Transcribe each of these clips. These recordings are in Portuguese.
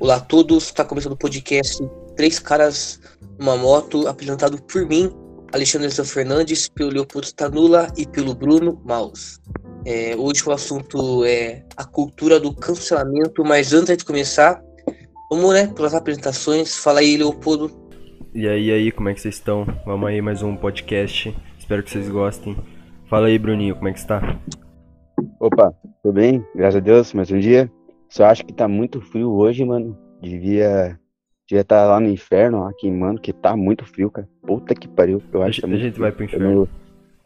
Olá a todos, está começando o podcast Três Caras numa Moto, apresentado por mim, Alexandre São Fernandes, pelo Leopoldo Stanula e pelo Bruno Maus. É, hoje o assunto é a cultura do cancelamento, mas antes de começar, vamos né, pelas apresentações. Fala aí, Leopoldo. E aí, e aí, como é que vocês estão? Vamos aí mais um podcast. Espero que vocês gostem. Fala aí, Bruninho, como é que está? Opa, tudo bem? Graças a Deus, mais um dia. Só acho que tá muito frio hoje, mano. Devia devia estar tá lá no inferno, lá queimando, que tá muito frio, cara. Puta que pariu. Eu acho a, que a gente vai pro inferno.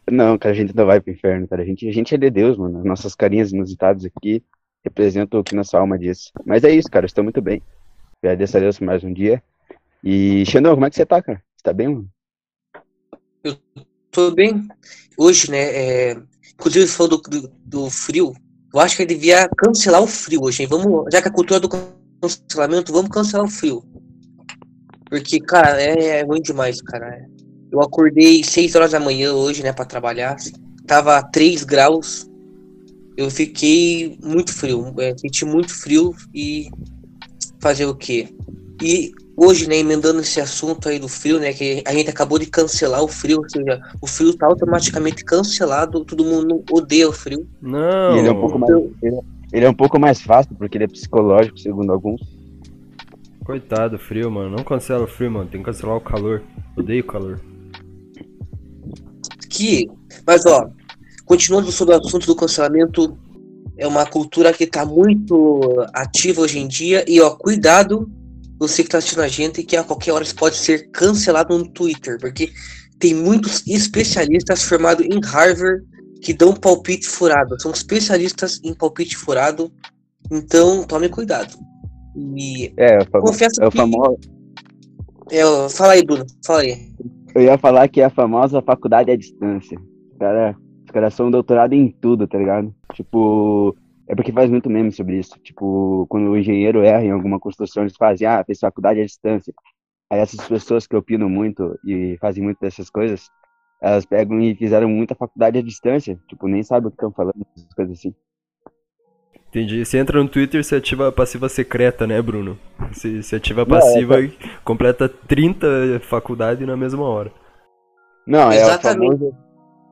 Não, cara, a gente não vai pro inferno, cara. A gente, a gente é de Deus, mano. Nossas carinhas inusitadas aqui representam o que nossa alma diz. Mas é isso, cara. Estou muito bem. Agradeço a Deus por mais um dia. E, Xandão, como é que você tá, cara? Você tá bem, mano? Eu tô bem. Hoje, né, é... inclusive você falou do, do, do frio. Eu acho que ele devia cancelar o frio hoje? Vamos, já que a cultura do cancelamento, vamos cancelar o frio. Porque, cara, é, é ruim demais, cara. Eu acordei 6 horas da manhã hoje, né, para trabalhar. Tava 3 graus. Eu fiquei muito frio, é, senti muito frio e fazer o quê? E hoje, né, emendando esse assunto aí do frio, né, que a gente acabou de cancelar o frio, ou seja, o frio tá automaticamente cancelado, todo mundo odeia o frio. Não. E ele é um pouco mais, ele, ele é um pouco mais fácil porque ele é psicológico, segundo alguns. Coitado, frio, mano. Não cancela o frio, mano. Tem que cancelar o calor. Odeio o calor. Que, mas ó, continuando sobre o assunto do cancelamento, é uma cultura que tá muito ativa hoje em dia. E ó, cuidado, você que tá assistindo a gente, que a qualquer hora pode ser cancelado no Twitter, porque tem muitos especialistas formados em Harvard que dão palpite furado. São especialistas em palpite furado. Então, tome cuidado. E é, o confesso é que... famoso. É, fala aí, Bruno, fala aí. Eu ia falar que é a famosa faculdade à distância. Cara, os caras são doutorado em tudo, tá ligado? Tipo, é porque faz muito meme sobre isso. Tipo, quando o engenheiro erra em alguma construção, eles fazem, ah, fez faculdade à distância. Aí essas pessoas que opinam muito e fazem muito dessas coisas, elas pegam e fizeram muita faculdade à distância. Tipo, nem sabem o que estão falando, essas coisas assim. Entendi. Você entra no Twitter, você ativa a passiva secreta, né, Bruno? Você, você ativa a passiva é, e completa 30 faculdades na mesma hora. Não, é o famoso.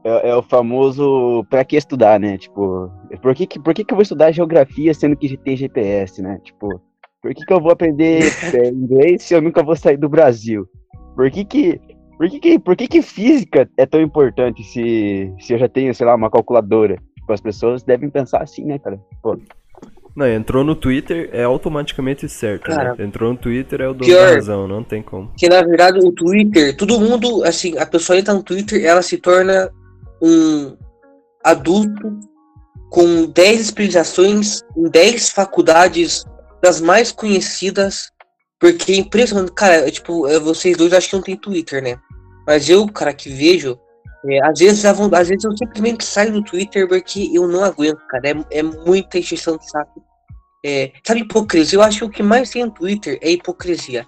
É, é, o famoso pra que estudar, né? Tipo, por que, por que, que eu vou estudar geografia sendo que tem GPS, né? Tipo, por que, que eu vou aprender é, inglês se eu nunca vou sair do Brasil? Por que que, por que, que, por que, que física é tão importante se, se eu já tenho, sei lá, uma calculadora? Tipo, as pessoas devem pensar assim, né, cara? Pô. Não, entrou no Twitter é automaticamente certo, né? cara, né? Entrou no Twitter é o dono pior, da razão, não tem como. Que na verdade o Twitter, todo mundo, assim, a pessoa entra no Twitter, ela se torna um adulto com 10 especializações em 10 faculdades das mais conhecidas, porque é impressionante, cara, tipo, vocês dois acho que não tem Twitter, né? Mas eu, cara, que vejo, é, às, vezes, às vezes eu simplesmente saio do Twitter porque eu não aguento, cara. É, é muita encheção de saco. É, sabe, hipocrisia? Eu acho que o que mais tem no Twitter é hipocrisia.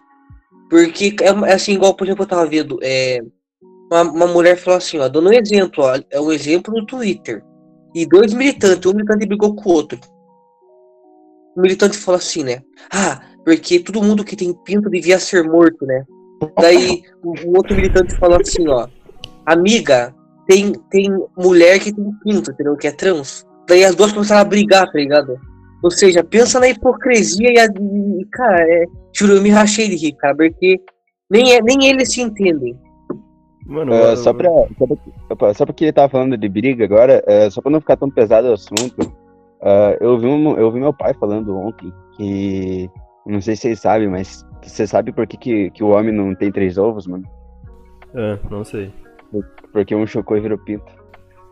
Porque é, é assim, igual, por exemplo, eu tava vendo. É, uma, uma mulher falou assim, ó, dando um exemplo, ó, é um exemplo no Twitter. E dois militantes, um militante brigou com o outro. O militante falou assim, né? Ah, porque todo mundo que tem pinto devia ser morto, né? Daí o, outro militante falou assim, ó amiga, tem, tem mulher que tem pinto, entendeu? Que é trans. Daí as duas começaram a brigar, tá ligado? Ou seja, pensa na hipocrisia e, a, e cara, é, juro, eu me rachei de rir, cara, porque nem, é, nem eles se entendem. Mano, uh, só, pra, só, pra, só porque ele tava falando de briga agora, uh, só pra não ficar tão pesado o assunto, uh, eu, vi um, eu vi meu pai falando ontem que, não sei se vocês sabem, mas você sabe por que, que, que o homem não tem três ovos, mano? É, não sei. Porque um chocou e virou pinto.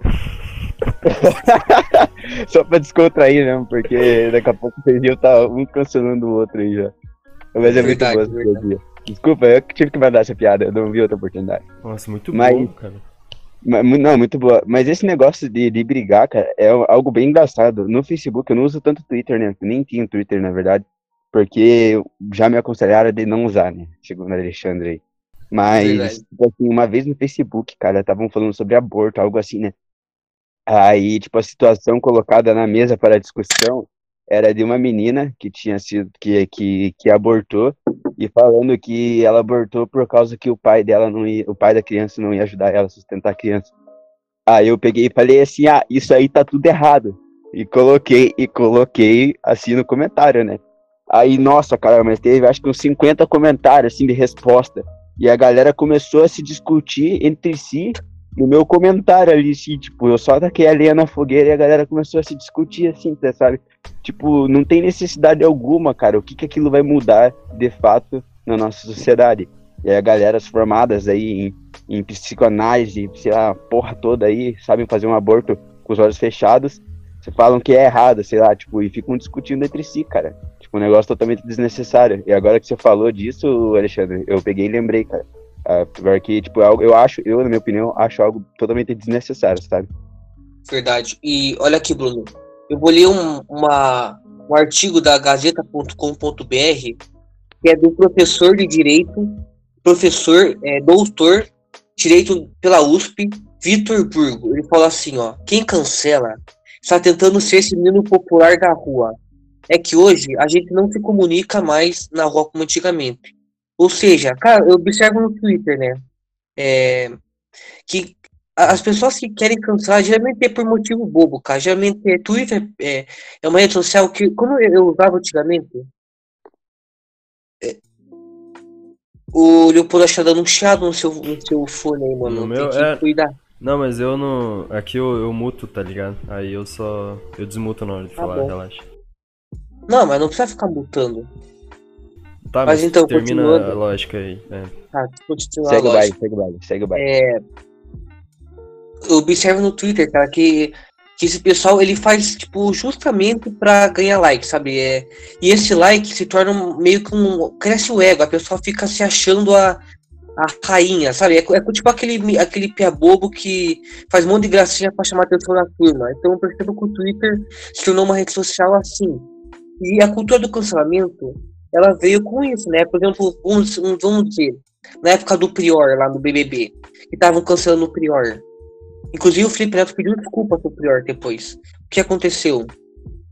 Só pra descontrair mesmo, porque daqui a pouco vocês iam estar tá um cancelando o outro aí já. Mas é muito boa essa Desculpa, eu tive que mandar essa piada, eu não vi outra oportunidade. Nossa, muito Mas, boa, cara. Não, muito boa. Mas esse negócio de, de brigar, cara, é algo bem engraçado. No Facebook, eu não uso tanto Twitter, né? Nem tinha Twitter, na verdade. Porque já me aconselharam de não usar, né? Segundo o Alexandre aí. Mas, tipo assim, uma vez no Facebook, cara, estavam falando sobre aborto, algo assim, né? Aí, tipo, a situação colocada na mesa para discussão era de uma menina que tinha sido, que, que, que abortou, e falando que ela abortou por causa que o pai dela não ia, o pai da criança não ia ajudar ela a sustentar a criança. Aí eu peguei e falei assim, ah, isso aí tá tudo errado. E coloquei, e coloquei assim no comentário, né? Aí, nossa, cara, mas teve acho que uns 50 comentários assim de resposta. E a galera começou a se discutir entre si no meu comentário ali, assim, tipo, eu só taquei a lenha na fogueira e a galera começou a se discutir assim, tá, sabe? Tipo, não tem necessidade alguma, cara. O que que aquilo vai mudar de fato na nossa sociedade? E aí a galera formadas aí em, em psicanálise, sei lá, porra toda aí, sabem fazer um aborto com os olhos fechados, você falam que é errado, sei lá, tipo, e ficam discutindo entre si, cara. Tipo, um negócio totalmente desnecessário. E agora que você falou disso, Alexandre, eu peguei e lembrei, cara. Ah, porque, tipo, é eu acho, eu, na minha opinião, acho algo totalmente desnecessário, sabe? Verdade. E olha aqui, Bruno. Eu vou ler um, uma, um artigo da Gazeta.com.br que é do professor de Direito, professor, é, doutor, Direito pela USP, Vitor Burgo. Ele fala assim, ó, quem cancela está tentando ser esse menino popular da rua. É que hoje a gente não se comunica mais na rua como antigamente. Ou seja, cara, eu observo no Twitter, né? É, que as pessoas que querem cancelar geralmente é por motivo bobo, cara. Geralmente é, Twitter é, é uma rede social que, como eu usava antigamente, é, o Leopoldo acha dando um chiado no seu, no seu fone aí, mano. No meu, é... cuidar. Não, mas eu não. Aqui eu, eu muto, tá ligado? Aí eu só. Eu desmuto na hora de tá falar, bom. relaxa. Não, mas não precisa ficar mutando. Tá, mas, mas então, termina a lógica aí. É. Tá, continua segue a lógica. o baile, segue o baile, segue o baile. É, eu observo no Twitter, cara, que, que esse pessoal ele faz, tipo, justamente pra ganhar like, sabe? É, e esse like se torna meio que um. cresce o ego, a pessoa fica se achando a, a rainha, sabe? É, é tipo aquele, aquele pia bobo que faz um monte de gracinha pra chamar a atenção da turma. Então eu percebo que o Twitter se tornou uma rede social assim. E a cultura do cancelamento ela veio com isso, né? Por exemplo, vamos, vamos dizer, na época do Prior, lá no BBB, que estavam cancelando o Prior. Inclusive o Felipe Neto pediu desculpa pro Prior depois. O que aconteceu?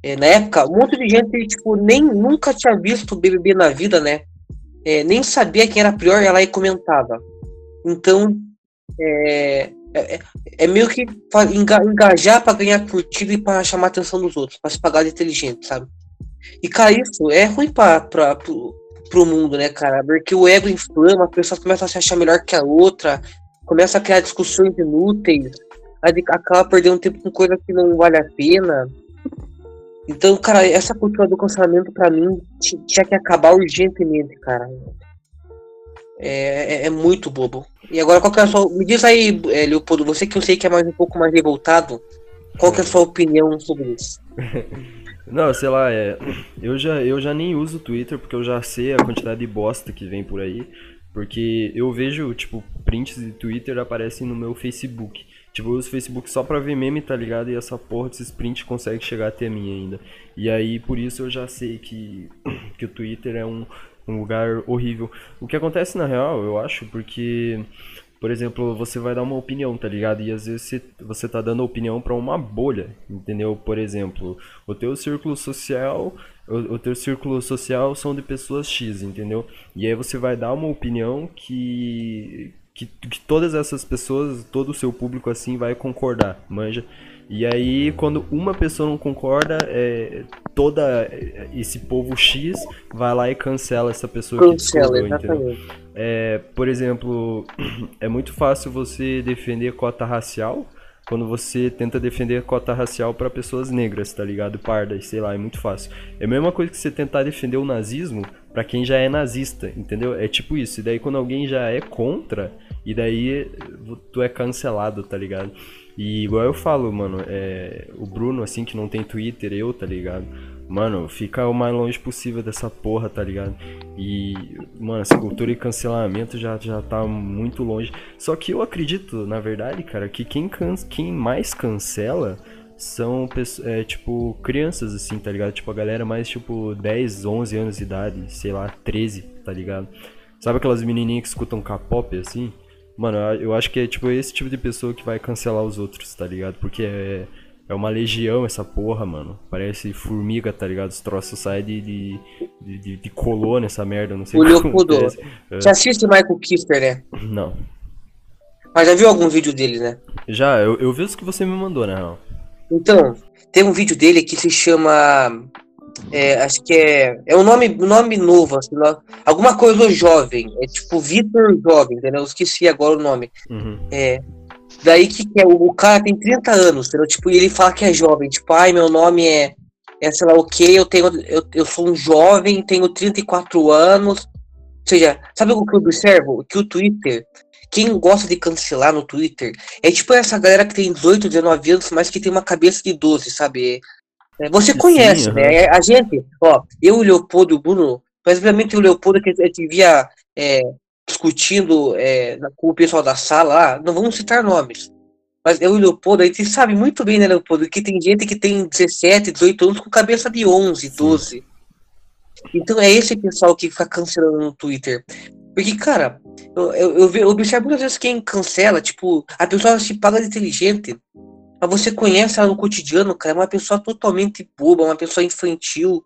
É, na época, um monte de gente, tipo, nem nunca tinha visto o BBB na vida, né? É, nem sabia quem era Prior, ela aí comentava. Então, é, é, é meio que engajar para ganhar curtida e para chamar a atenção dos outros, para se pagar de inteligente, sabe? E, cara, isso é ruim pra, pra, pro, pro mundo, né, cara? Porque o ego inflama, as pessoas começam a se achar melhor que a outra, começa a criar discussões inúteis, acaba perdendo tempo com coisa que não vale a pena. Então, cara, essa cultura do cancelamento, pra mim, tinha que acabar urgentemente, cara. É, é, é, muito bobo. E agora, qual que é a sua. Me diz aí, é, Leopoldo, você que eu sei que é mais um pouco mais revoltado, qual que é a sua opinião sobre isso? Não, sei lá, é, eu, já, eu já nem uso o Twitter porque eu já sei a quantidade de bosta que vem por aí. Porque eu vejo, tipo, prints de Twitter aparecem no meu Facebook. Tipo, eu uso o Facebook só pra ver meme, tá ligado? E essa porra desses prints consegue chegar até mim ainda. E aí, por isso eu já sei que, que o Twitter é um, um lugar horrível. O que acontece na real, eu acho, porque por exemplo, você vai dar uma opinião, tá ligado? E às vezes você, tá dando opinião para uma bolha, entendeu? Por exemplo, o teu círculo social, o, teu círculo social são de pessoas X, entendeu? E aí você vai dar uma opinião que, que, que todas essas pessoas, todo o seu público assim vai concordar, manja? E aí, quando uma pessoa não concorda, é, toda esse povo X vai lá e cancela essa pessoa cancela, que discordou? É, por exemplo, é muito fácil você defender cota racial quando você tenta defender cota racial para pessoas negras, tá ligado? Pardas, sei lá, é muito fácil. É a mesma coisa que você tentar defender o nazismo para quem já é nazista, entendeu? É tipo isso. E daí quando alguém já é contra, e daí tu é cancelado, tá ligado? E igual eu falo, mano, é, o Bruno, assim, que não tem Twitter, eu, tá ligado? Mano, fica o mais longe possível dessa porra, tá ligado? E, mano, essa cultura de cancelamento já, já tá muito longe. Só que eu acredito, na verdade, cara, que quem, can, quem mais cancela são, é, tipo, crianças, assim, tá ligado? Tipo, a galera mais, tipo, 10, 11 anos de idade, sei lá, 13, tá ligado? Sabe aquelas menininhas que escutam K-pop, assim? Mano, eu acho que é tipo esse tipo de pessoa que vai cancelar os outros, tá ligado? Porque é, é uma legião essa porra, mano. Parece formiga, tá ligado? Os troços saem de, de, de, de colônia, essa merda, não sei o Leopoldo, é. Você assiste Michael Kiffer, né? Não. Mas já viu algum vídeo dele, né? Já, eu, eu vi os que você me mandou, né? Então, tem um vídeo dele que se chama. É, acho que é. É um nome, nome novo, assim, alguma coisa jovem. É tipo Vitor Jovem, entendeu? Eu esqueci agora o nome. Uhum. É. Daí que, que é, o, cara tem 30 anos, entendeu? Tipo, e ele fala que é jovem. Tipo, ai, meu nome é. É, sei lá o que, eu tenho. Eu, eu sou um jovem, tenho 34 anos. Ou seja, sabe o que eu observo? Que o Twitter, quem gosta de cancelar no Twitter, é tipo essa galera que tem 18, 19 anos, mas que tem uma cabeça de 12, sabe? É, você conhece, Sim, né? Uhum. A gente, ó, eu, o Leopoldo e o Bruno, obviamente o Leopoldo que a gente via é, discutindo é, com o pessoal da sala lá, não vamos citar nomes. Mas eu e o Leopoldo, a gente sabe muito bem, né, Leopoldo, que tem gente que tem 17, 18 anos com cabeça de 11, 12. Sim. Então é esse pessoal que fica cancelando no Twitter. Porque, cara, eu, eu, eu observo muitas vezes quem cancela, tipo, a pessoa se paga de inteligente. Mas você conhece ela no cotidiano, cara, é uma pessoa totalmente boba, uma pessoa infantil.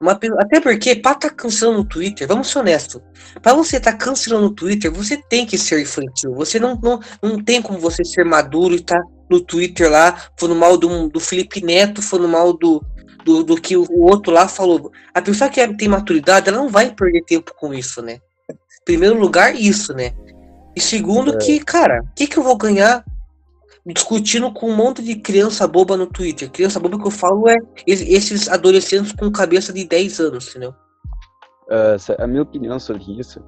Uma, até porque, pra estar tá cancelando no Twitter, vamos ser honestos, pra você estar tá cancelando no Twitter, você tem que ser infantil. Você não, não, não tem como você ser maduro e estar tá no Twitter lá, falando mal do, do Felipe Neto, falando mal do, do, do que o, outro lá falou. A pessoa que tem maturidade, ela não vai perder tempo com isso, né? Primeiro lugar, isso, né? E segundo, é. que, cara, o que, que eu vou ganhar discutindo com um monte de criança boba no Twitter? Criança boba que eu falo é esses adolescentes com cabeça de 10 anos, entendeu? Uh, a minha opinião sobre isso,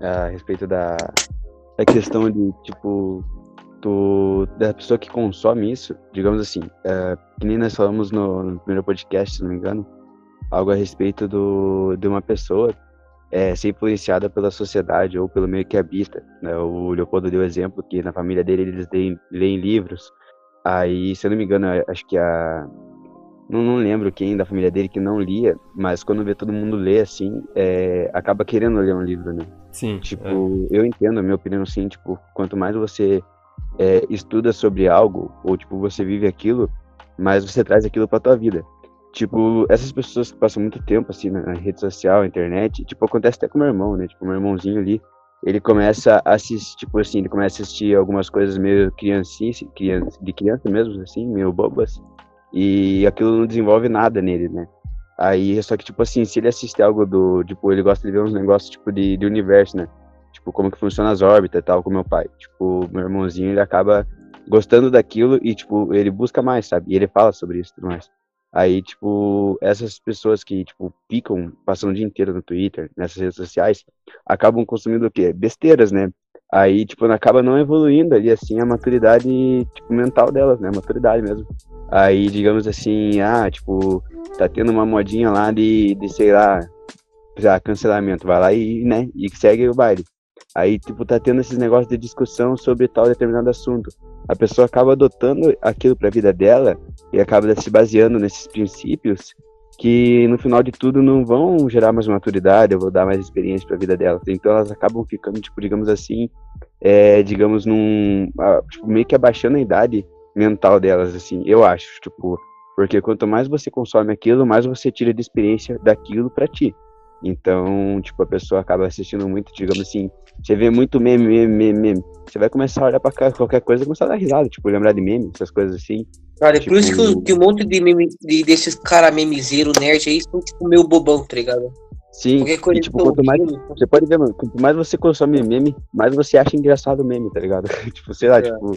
a respeito da, da questão de, tipo, do, da pessoa que consome isso, digamos assim, uh, que nem nós falamos no, no, primeiro podcast, se não me engano, algo a respeito do, de uma pessoa é, ser influenciada pela sociedade ou pelo meio que habita. Né? O Leopoldo deu exemplo que na família dele eles leem, leem livros, aí, se eu não me engano, acho que a... Não, não lembro quem da família dele que não lia, mas quando vê todo mundo ler assim, é, acaba querendo ler um livro, né? Sim. Tipo, é. eu entendo, a minha opinião, sim, tipo, quanto mais você é, estuda sobre algo, ou tipo, você vive aquilo, mas você traz aquilo pra tua vida. Tipo, essas pessoas que passam muito tempo, assim, na rede social, internet, tipo, acontece até com meu irmão, né? Tipo, meu irmãozinho ali, ele começa a assistir, tipo assim, ele começa a assistir algumas coisas meio criancinha, criança, de criança mesmo, assim, meio bobas, e aquilo não desenvolve nada nele, né? Aí, só que, tipo assim, se ele assistir algo do, tipo, ele gosta de ver uns negócios, tipo, de, de universo, né? tipo, como que funciona as órbitas e tal, com meu pai. Tipo, meu irmãozinho, ele acaba gostando daquilo e, tipo, ele busca mais, sabe? E ele fala sobre isso e tudo mais. Aí, tipo, essas pessoas que, tipo, ficam passando o dia inteiro no Twitter, nessas redes sociais, acabam consumindo o quê? Besteiras, né? Aí, tipo, acaba não evoluindo ali, assim, a maturidade, tipo, mental delas, né? A maturidade mesmo. Aí, digamos assim, ah, tipo, tá tendo uma modinha lá de, de sei lá, cancelamento. Vai lá e, né, e segue o baile. Aí, tipo, tá tendo esses negócios de discussão sobre tal determinado assunto. A pessoa acaba adotando aquilo pra vida dela e acaba se baseando nesses princípios que, no final de tudo, não vão gerar mais maturidade ou dar mais experiência pra vida dela. Então, elas acabam ficando, tipo, digamos assim, é, digamos, num. Tipo, meio que abaixando a idade mental delas, assim, eu acho, tipo. Porque quanto mais você consome aquilo, mais você tira de experiência daquilo para ti. Então, tipo, a pessoa acaba assistindo muito, digamos assim, você vê muito meme, meme, meme, meme. Você vai começar a olhar pra qualquer coisa e começar a dar risada, tipo, lembrar de meme, essas coisas assim. Cara, é tipo... por isso que, que, um monte de meme, de, desses cara memezeiro, nerd aí, são, tipo, meio bobão, tá ligado? Sim, e, tipo, quanto mais, você pode ver, mano, quanto mais você consome meme, mais você acha engraçado o meme, tá ligado? tipo, sei lá, é. tipo,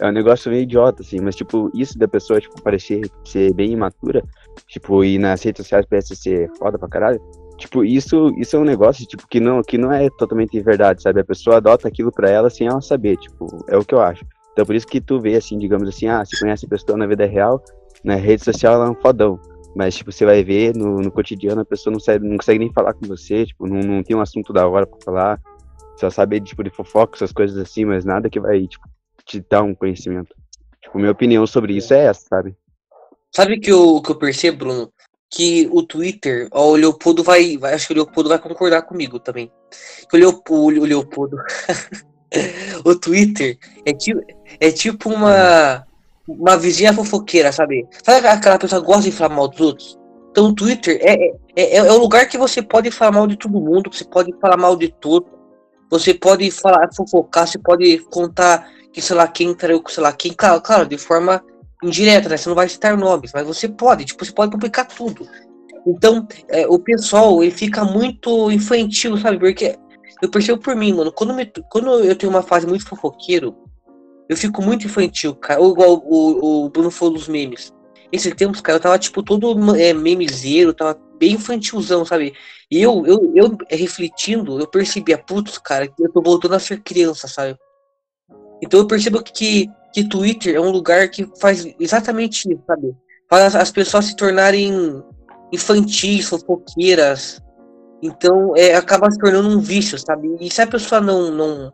é um negócio meio idiota, assim, mas, tipo, isso da pessoa, tipo, parecer ser bem imatura, tipo, e nas redes sociais parece ser foda pra caralho, Tipo, isso, isso é um negócio, tipo, que não, que não é totalmente verdade, sabe? A pessoa adota aquilo para ela sem ela saber, tipo, é o que eu acho. Então, por isso que tu vê, assim, digamos assim, ah, você conhece a pessoa na vida real, na rede social ela é um fodão. Mas, tipo, você vai ver no, no cotidiano, a pessoa não, sabe, não consegue nem falar com você, tipo, não, não tem um assunto da hora pra falar, só sabe, tipo, de fofoca, essas coisas assim, mas nada que vai, tipo, te dar um conhecimento. Tipo, minha opinião sobre isso é essa, sabe? Sabe que o que eu percebo, Bruno? Que o Twitter, ó, o Leopoldo vai, vai, acho que o Leopoldo vai concordar comigo também. O Leopoldo, o Leopoldo, o Twitter é tipo, é tipo uma uma vizinha fofoqueira, sabe? Sabe aquela pessoa que gosta de falar mal dos outros? Então o Twitter é, é, é, é o lugar que você pode falar mal de todo mundo, você pode falar mal de tudo, você pode falar, fofocar, você pode contar que sei lá quem traiu com sei lá quem, claro, claro, de forma indireta, né? Você não vai citar nomes, mas você pode, tipo, você pode publicar tudo. Então, é, o pessoal, ele fica muito infantil, sabe? Porque eu percebo por mim, mano, quando, me, quando eu tenho uma fase muito fofoqueiro, eu fico muito infantil, cara. Ou igual o, o Bruno falou dos memes. Esses tempos, cara, eu tava, tipo, todo é, memezeiro, tava bem infantilzão, sabe? E eu, eu, eu refletindo, eu percebia, putz, cara, que eu tô voltando a ser criança, sabe? Então eu percebo que, que Twitter é um lugar que faz exatamente isso, sabe? Faz as pessoas se tornarem infantis, fofoqueiras. Então é, acaba se tornando um vício, sabe? E se a pessoa não, não,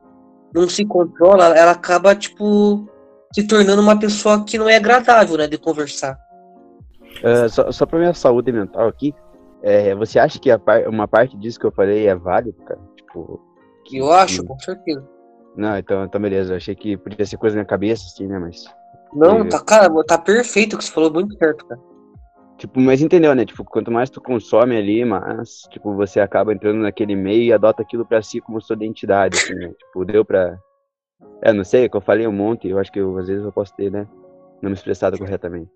não se controla, ela acaba, tipo, se tornando uma pessoa que não é agradável, né, de conversar. Uh, só, só pra minha saúde mental aqui, é, você acha que par, uma parte disso que eu falei é válido, cara? Tipo. Que eu acho, com certeza. Não, então, então beleza. Eu achei que podia ser coisa na minha cabeça, assim, né? Mas. Não, e... tá, cara, tá perfeito o que você falou, muito certo, cara. Tipo, mas entendeu, né? Tipo, quanto mais tu consome ali, mas, tipo, você acaba entrando naquele meio e adota aquilo pra si como sua identidade, assim, né? Tipo, deu pra. É, não sei, é que eu falei um monte, eu acho que eu, às vezes eu posso ter, né? Não me expressado corretamente.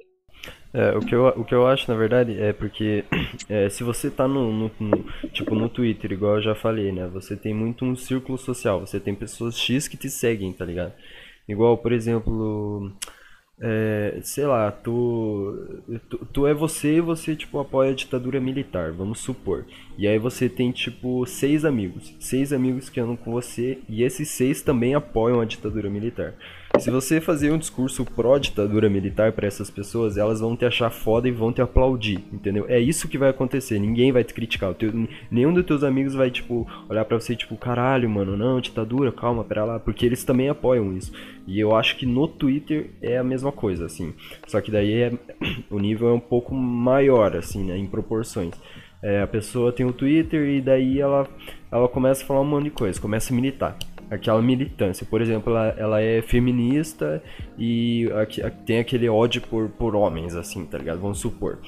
É, o, que eu, o que eu acho, na verdade, é porque é, se você tá no, no, no, tipo, no Twitter, igual eu já falei, né? Você tem muito um círculo social, você tem pessoas X que te seguem, tá ligado? Igual, por exemplo, é, sei lá, tu, tu, tu, é você e você, tipo, apoia a ditadura militar, vamos supor. E aí você tem, tipo, seis amigos. Seis amigos que andam com você e esses seis também apoiam a ditadura militar. Se você fazer um discurso pró-ditadura militar para essas pessoas, elas vão te achar foda e vão te aplaudir, entendeu? É isso que vai acontecer. Ninguém vai te criticar. Teu, nenhum dos teus amigos vai, tipo, olhar para você, tipo, caralho, mano, não, ditadura, calma, pera lá. Porque eles também apoiam isso. E eu acho que no Twitter é a mesma coisa, assim. Só que daí é, o nível é um pouco maior, assim, né, em proporções. É, a pessoa tem o Twitter e daí ela, ela começa a falar um monte de coisa, começa a militar aquela militância. Por exemplo, ela, ela é feminista e tem aquele ódio por, por homens, assim, tá ligado? Vamos supor.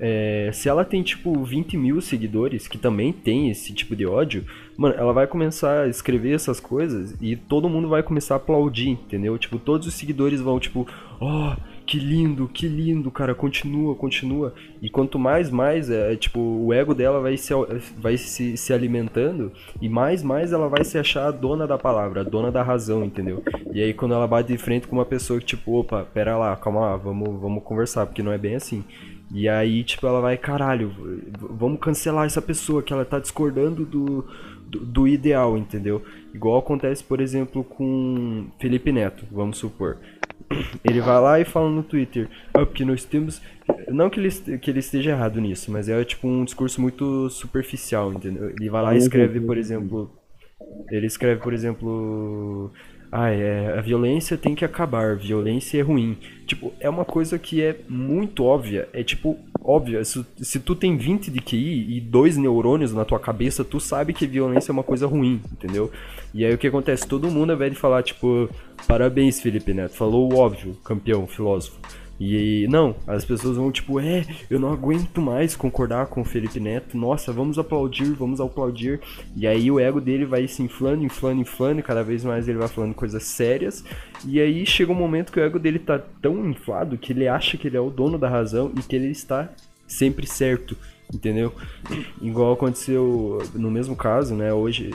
É, se ela tem, tipo, 20 mil seguidores, que também tem esse tipo de ódio, mano, ela vai começar a escrever essas coisas e todo mundo vai começar a aplaudir, entendeu? Tipo, todos os seguidores vão, tipo, ó, oh, que lindo, que lindo, cara, continua, continua. E quanto mais, mais, é, é, tipo, o ego dela vai, se, vai se, se alimentando e mais, mais ela vai se achar a dona da palavra, a dona da razão, entendeu? E aí quando ela bate de frente com uma pessoa que, tipo, opa, pera lá, calma lá, vamos, vamos conversar, porque não é bem assim. E aí, tipo, ela vai, caralho, vamos cancelar essa pessoa que ela tá discordando do, do, do ideal, entendeu? Igual acontece, por exemplo, com Felipe Neto, vamos supor. Ele vai lá e fala no Twitter, ah, porque nós temos. Não que ele, que ele esteja errado nisso, mas é tipo um discurso muito superficial, entendeu? Ele vai lá e escreve, por exemplo. Ele escreve, por exemplo. Ah, é, a violência tem que acabar, violência é ruim. Tipo, é uma coisa que é muito óbvia. É tipo, óbvia. Se, se tu tem 20 de QI e dois neurônios na tua cabeça, tu sabe que violência é uma coisa ruim, entendeu? E aí o que acontece? Todo mundo, ao invés de falar, tipo, parabéns, Felipe Neto, falou o óbvio, campeão, filósofo. E não, as pessoas vão tipo, é, eu não aguento mais concordar com o Felipe Neto, nossa, vamos aplaudir, vamos aplaudir. E aí o ego dele vai se inflando, inflando, inflando, e cada vez mais ele vai falando coisas sérias. E aí chega um momento que o ego dele tá tão inflado que ele acha que ele é o dono da razão e que ele está sempre certo, entendeu? Igual aconteceu no mesmo caso, né? Hoje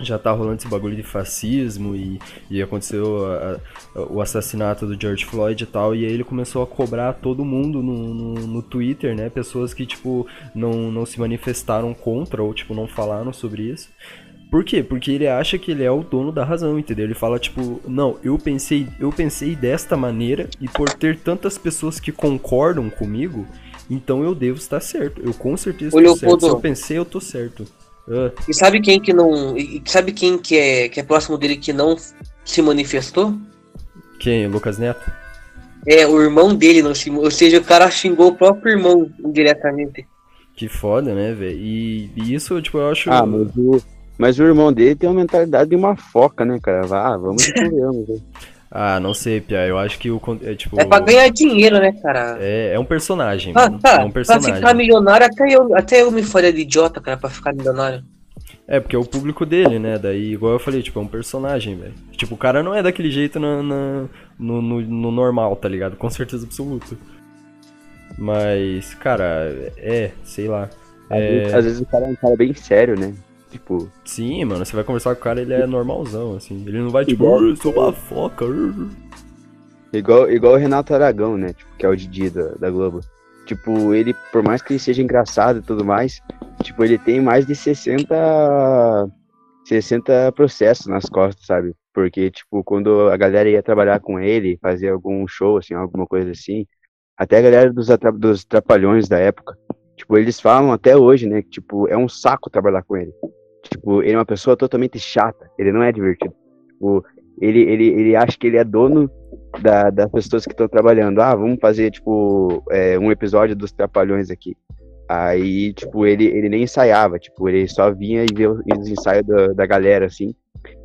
já tá rolando esse bagulho de fascismo e, e aconteceu a, a, o assassinato do George Floyd e tal, e aí ele começou a cobrar todo mundo no, no, no, Twitter, né? Pessoas que, tipo, não, não se manifestaram contra ou, tipo, não falaram sobre isso. Por quê? Porque ele acha que ele é o dono da razão, entendeu? Ele fala, tipo, não, eu pensei, eu pensei desta maneira e por ter tantas pessoas que concordam comigo, então eu devo estar certo. Eu com certeza estou certo. Se eu pensei, eu tô certo. Uh. E sabe quem que não. E sabe quem que é, que é próximo dele que não se manifestou? Quem? Lucas Neto? É, o irmão dele não se. Ou seja, o cara xingou o próprio irmão indiretamente. Que foda, né, velho? E, e, isso, tipo, eu acho. Ah, mas o, mas o irmão dele tem uma mentalidade de uma foca, né, cara? Ah, vamos e vamos, Ah, não sei, Pia. Eu acho que o. É, tipo, é pra ganhar dinheiro, né, cara? É, é um personagem. Ah, tá. É um personagem. Pra ficar milionário, até eu, até eu me faria de idiota, cara, pra ficar milionário. É, porque é o público dele, né? Daí, igual eu falei, tipo, é um personagem, velho. Tipo, o cara não é daquele jeito no, no, no, no normal, tá ligado? Com certeza absoluta. Mas, cara, é, sei lá. Às, é... vezes, às vezes o cara é um cara bem sério, né? Tipo. Sim, mano, você vai conversar com o cara, ele é normalzão, assim. Ele não vai, tipo, igual, sou uma foca. Igual, igual o Renato Aragão, né? Tipo, que é o Didi da, da Globo. Tipo, ele, por mais que ele seja engraçado e tudo mais, tipo, ele tem mais de 60. 60 processos nas costas, sabe? Porque, tipo, quando a galera ia trabalhar com ele, fazer algum show, assim, alguma coisa assim, até a galera dos, dos trapalhões da época, tipo, eles falam até hoje, né, que, tipo, é um saco trabalhar com ele. Tipo, ele é uma pessoa totalmente chata, ele não é divertido. Tipo, ele, ele, ele acha que ele é dono da, das pessoas que estão trabalhando. Ah, vamos fazer, tipo, é, um episódio dos Trapalhões aqui. Aí, tipo, ele, ele nem ensaiava, tipo, ele só vinha e via os ensaios da, da galera, assim.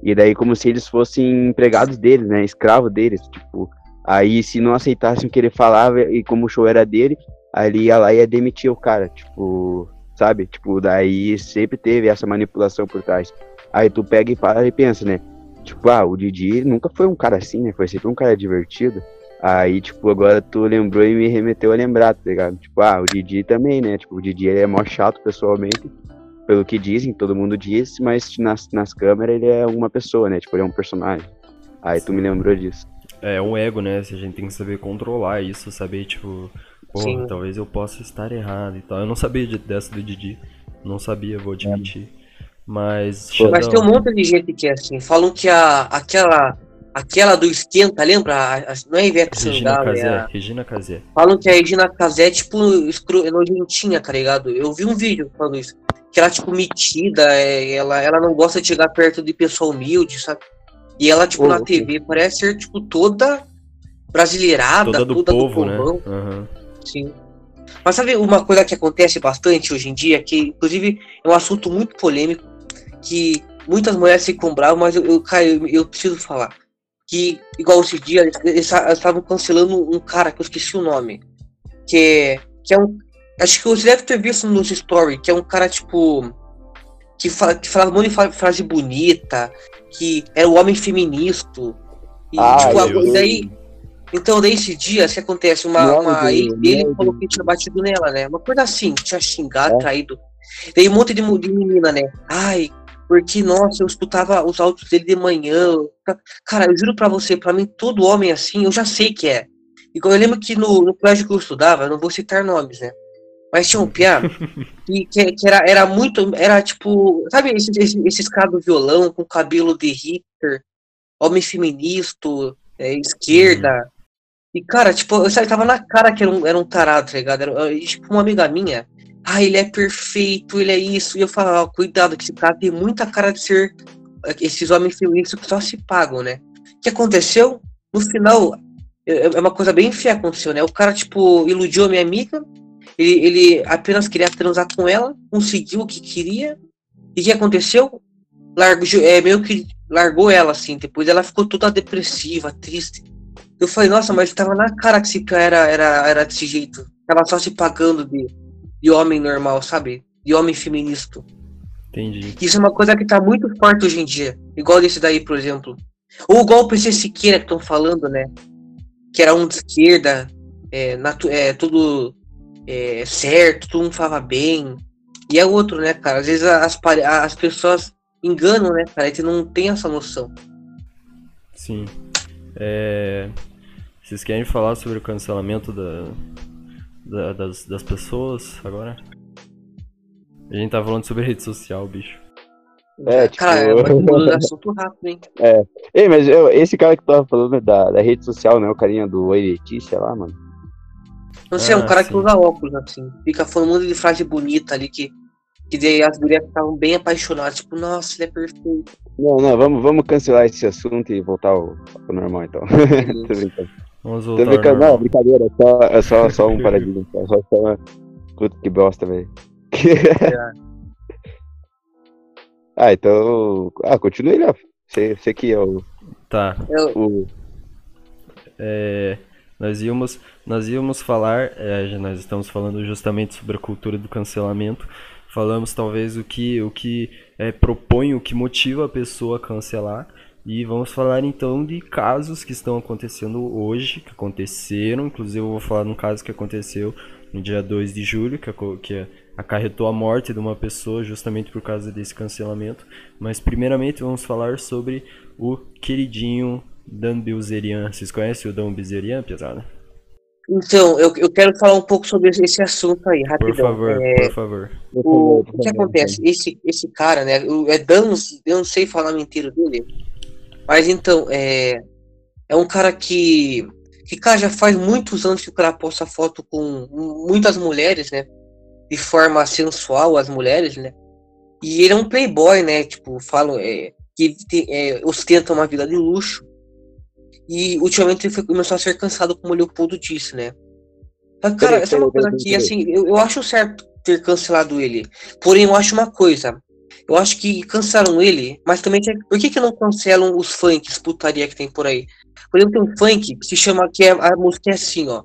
E daí, como se eles fossem empregados dele, né? Escravo deles, tipo. Aí, se não aceitassem o que ele falava e como o show era dele, aí ele ia lá e ia demitir o cara, tipo, sabe? Tipo, daí sempre teve essa manipulação por trás. Aí tu pega e fala e pensa, né? Tipo, ah, o Didi nunca foi um cara assim, né? Foi sempre um cara divertido. Aí, tipo, agora tu lembrou e me remeteu a lembrar, tá ligado? Tipo, ah, o Didi também, né? Tipo, o Didi é mó chato pessoalmente, pelo que dizem, todo mundo diz, mas nas, nas câmeras ele é uma pessoa, né? Tipo, ele é um personagem. Aí tu me lembrou disso. É, um ego, né? A gente tem que saber controlar isso, saber, tipo, pô, talvez eu possa estar errado e tal. Eu não sabia de, dessa do Didi. Não sabia, vou admitir. É. Mas. Mas tem um monte de gente que é assim. Falam que a, aquela. Aquela do esquenta, lembra? A, a, não é Ivete Regina Sangalo, Casé, é a... Regina Casé. Falam que a Regina Casé é tipo escro... nojentinha, tá ligado? Eu vi um vídeo falando isso. Que ela, tipo, metida, é, ela, ela não gosta de chegar perto de pessoa humilde, sabe? E ela, tipo, na TV parece ser, tipo, toda brasileirada, toda do toda povo, do povão. Né? Uhum. Sim. Mas sabe uma coisa que acontece bastante hoje em dia, que inclusive é um assunto muito polêmico, que muitas mulheres ficam bravas, mas eu, eu, cara, eu, eu, preciso falar. Que, igual esses dias, eles estavam cancelando um cara que eu esqueci o nome. Que é, que é um. Acho que você deve ter visto nos stories, que é um cara tipo. Que, fala, que falava um monte de frase bonita, que era o homem feminista. E, ah, tipo, eu... daí. Então, daí esse dia, se acontece, uma, uma ex dele falou que tinha batido nela, né? Uma coisa assim, tinha xingado, é. traído. Daí um monte de, de menina, né? Ai, porque, nossa, eu escutava os áudios dele de manhã. Cara, eu juro pra você, pra mim, todo homem assim, eu já sei que é. Igual eu lembro que no, no colégio que eu estudava, não vou citar nomes, né? Mas tinha um piá que, que, era, era muito. Era tipo. Sabe esses, esses, esses caras do violão com cabelo de hitter, homem feminista, é, esquerda. Uhum. E, cara, tipo, eu tava na cara que era um, era um tarado, tá ligado? Era, tipo, uma amiga minha ah, ele é perfeito, ele é isso. E eu falo, oh, cuidado, que esse cara tem muita cara de ser eh, esses homens feministas que só se pagam, né? O que aconteceu? No final, é, é, é uma coisa bem feia aconteceu, né? O cara, tipo, iludiu a minha amiga, ele, ele apenas queria transar com ela, conseguiu o que queria. E o que aconteceu? Largou, é, meio que largou ela, assim. Depois ela ficou toda depressiva, triste. Eu falei, nossa, mas tava na cara que esse cara era, era, era desse jeito. Tava só se pagando de de homem normal, sabe? De homem feminista. Entendi. Isso é uma coisa que tá muito forte hoje em dia. Igual desse daí, por exemplo. Ou igual o PC Siqueira que estão falando, né? Que era um de esquerda, é, é tudo é, certo, todo mundo falava bem. E é outro, né, cara? Às vezes as, as pessoas enganam, né, cara? A gente não tem essa noção. Sim. É... Vocês querem falar sobre o cancelamento da, da, das, das pessoas agora. A gente tá falando sobre rede social, bicho. É, tipo... Cara, é assunto rápido, hein? É. Ei, mas eu, esse cara que tava falando da, da rede social, né? O carinha do Oi Letícia lá, mano. Não sei, ah, é um ah, cara sim. que usa óculos, assim. Fica falando um monte de frase bonita ali que, que daí as mulheres ficavam bem apaixonadas. Tipo, nossa, ele é perfeito. Não, não, vamos, vamos cancelar esse assunto e voltar ao, ao normal, então. Tô brincando. Vamos voltar. Tô brincando, não, brincadeira, é só, é só, só um paradigma. É só, só uma... Puta que bosta, velho. Ah, então. Ah, continue, Léo. Você, você que é o. Tá. O... é, nós íamos, nós íamos falar, é, nós estamos falando justamente sobre a cultura do cancelamento. Falamos talvez o que, o que é, propõe, o que motiva a pessoa a cancelar. E vamos falar então de casos que estão acontecendo hoje, que aconteceram. Inclusive, eu vou falar de um caso que aconteceu no dia 2 de julho, que, que acarretou a morte de uma pessoa justamente por causa desse cancelamento. Mas, primeiramente, vamos falar sobre o queridinho Dan Bilzerian. Vocês conhecem o Dan Bilzerian, pesada? Então, eu, eu quero falar um pouco sobre esse assunto aí, rapidão. Por favor, é, por favor. O, o que acontece? Esse, esse cara, né? É Dan, eu não sei falar mentira dele. Mas então, é, é um cara que, que, cara, já faz muitos anos que o cara posta foto com muitas mulheres, né? De forma sensual, as mulheres, né? E ele é um playboy, né? Tipo, falo, é, que é, ostenta uma vida de luxo. E ultimamente ele foi, começou a ser cansado, como o Leopoldo disse, né? Mas, cara, essa é uma coisa que, assim, eu, eu acho certo ter cancelado ele. Porém, eu acho uma coisa. Eu acho que cancelam ele, mas também por que, que não cancelam os funks, putaria que tem por aí? Por exemplo, tem um funk que se chama, que é, a música é assim, ó.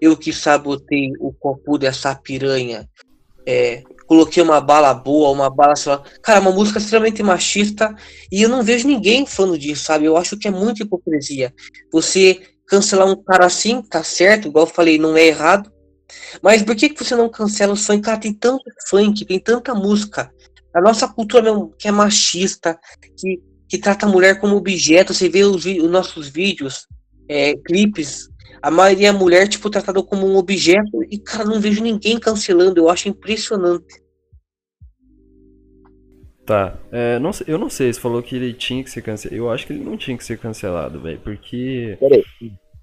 Eu que sabotei o copo dessa piranha. É, coloquei uma bala boa, uma bala, sei lá. Cara, uma música extremamente machista e eu não vejo ninguém falando disso, sabe? Eu acho que é muita hipocrisia. Você cancelar um cara assim, tá certo, igual eu falei, não é errado. Mas por que, que você não cancela o funk? Cara, tem tanto funk, tem tanta música. A nossa cultura mesmo, que é machista, que, que trata a mulher como objeto. Você vê os, os nossos vídeos, é, clipes, a maioria é mulher, tipo, tratada como um objeto e, cara, não vejo ninguém cancelando. Eu acho impressionante. Tá, é, não, eu não sei, você falou que ele tinha que ser cancelado. Eu acho que ele não tinha que ser cancelado, velho, porque. Peraí,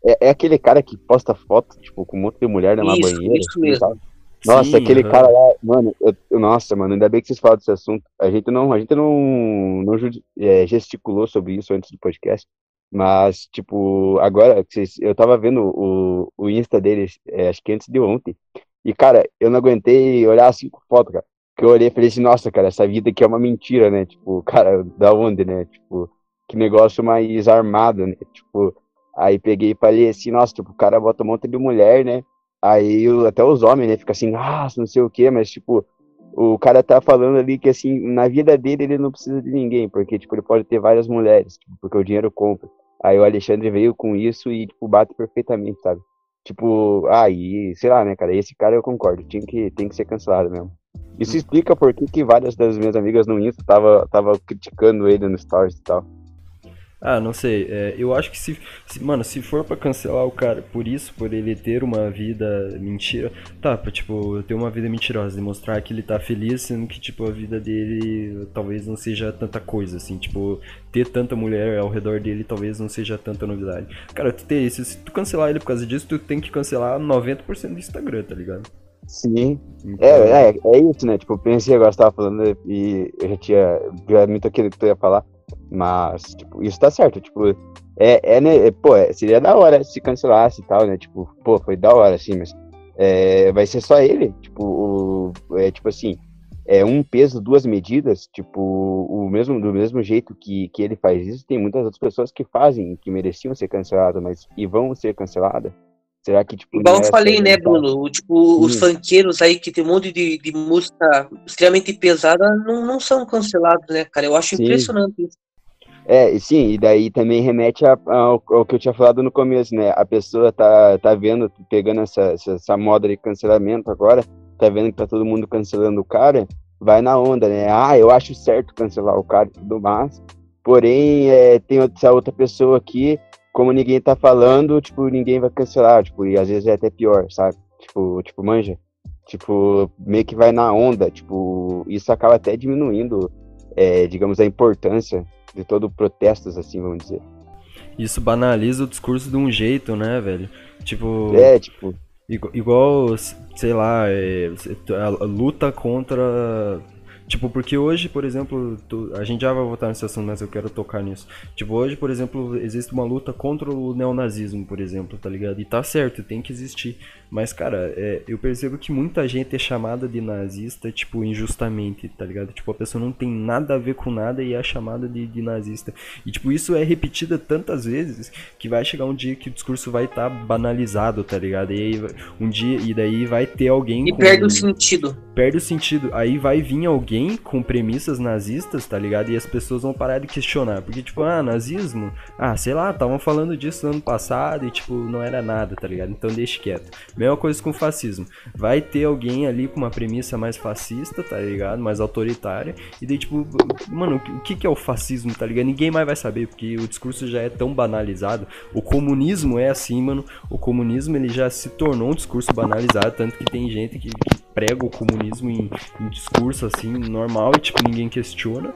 é, é, aquele cara que posta foto, tipo, com um monte de mulher numa isso, banheira. Isso mesmo. Nossa, Sim, aquele uhum. cara lá, mano, eu, nossa, mano, ainda bem que vocês falaram desse assunto. A gente não, a gente não, não é, gesticulou sobre isso antes do podcast. Mas, tipo, agora, eu tava vendo o, o Insta deles, é, acho que antes de ontem. E, cara, eu não aguentei olhar cinco fotos, cara. Que eu olhei e falei assim, nossa, cara, essa vida aqui é uma mentira, né? Tipo, cara, da onde, né? Tipo, que negócio mais armado, né? Tipo, aí peguei e falei assim, nossa, tipo, o cara bota um monte de mulher, né? Aí até os homens, né, fica assim, ah, não sei o quê, mas, tipo, o cara tá falando ali que, assim, na vida dele ele não precisa de ninguém, porque, tipo, ele pode ter várias mulheres, tipo, porque o dinheiro compra. Aí o Alexandre veio com isso e, tipo, bate perfeitamente, sabe? Tipo, aí, ah, sei lá, né, cara, esse cara eu concordo, tinha que, tem que ser cancelado mesmo. Isso explica por que, que várias das minhas amigas no Insta tava, tava criticando ele no Stories e tal. Ah, não sei. É, eu acho que se, se, Mano, se for para cancelar o cara por isso, por ele ter uma vida mentira. Tá, pra, tipo, ter uma vida mentirosa, demonstrar que ele tá feliz, sendo que, tipo, a vida dele talvez não seja tanta coisa, assim. Tipo, ter tanta mulher ao redor dele talvez não seja tanta novidade. Cara, tu ter isso, se tu cancelar ele por causa disso, tu tem que cancelar 90% do Instagram, tá ligado? Sim. Então... É, é, é isso, né? Tipo, eu pensei agora, você tava falando e eu já tinha. Já muito aquilo que tu ia falar. Mas, tipo, isso tá certo, tipo, é, é, né, pô, é, seria da hora se cancelasse e tal, né, tipo, pô, foi da hora, assim, mas é, vai ser só ele, tipo, o, é, tipo assim, é um peso, duas medidas, tipo, o mesmo, do mesmo jeito que, que ele faz isso, tem muitas outras pessoas que fazem, que mereciam ser canceladas, mas e vão ser canceladas, Será que, tipo. Igual eu falei, né, Bruno? Tipo, os funkeiros aí que tem um monte de, de música extremamente pesada não, não são cancelados, né, cara? Eu acho Sim. impressionante isso. É, sim, e daí também remete ao, ao, que eu tinha falado no começo, né? A pessoa tá, tá vendo, pegando essa, essa, essa, moda de cancelamento agora, tá vendo que tá todo mundo cancelando o cara, vai na onda, né? Ah, eu acho certo cancelar o cara e tudo mais. Porém, é, tem essa outra pessoa aqui, como ninguém tá falando, tipo, ninguém vai cancelar, tipo, e às vezes é até pior, sabe? Tipo, tipo, manja. Tipo, meio que vai na onda, tipo, isso acaba até diminuindo, é, digamos, a importância de todo protestos, assim, vamos dizer. Isso banaliza o discurso de um jeito, né, velho? Tipo. É, tipo. Igual, sei lá, é, a luta contra. Tipo, porque hoje, por exemplo, tu, a gente já vai voltar nesse assunto, mas eu quero tocar nisso. Tipo, hoje, por exemplo, existe uma luta contra o neonazismo, por exemplo, tá ligado? E tá certo, tem que existir. Mas, cara, é, eu percebo que muita gente é chamada de nazista, tipo, injustamente, tá ligado? Tipo, a pessoa não tem nada a ver com nada e é chamada de, de nazista. E, tipo, isso é repetida tantas vezes que vai chegar um dia que o discurso vai estar tá banalizado, tá ligado? E aí, um dia, e daí vai ter alguém. E com, perde o sentido. Perde o sentido. Aí vai vir alguém com premissas nazistas, tá ligado? E as pessoas vão parar de questionar. Porque, tipo, ah, nazismo? Ah, sei lá, estavam falando disso no ano passado e, tipo, não era nada, tá ligado? Então deixe quieto. Mesma coisa com fascismo. Vai ter alguém ali com uma premissa mais fascista, tá ligado? Mais autoritária. E daí, tipo, mano, o que, que é o fascismo, tá ligado? Ninguém mais vai saber, porque o discurso já é tão banalizado. O comunismo é assim, mano. O comunismo, ele já se tornou um discurso banalizado, tanto que tem gente que, que prega o comunismo em, em discurso, assim, normal, e, tipo, ninguém questiona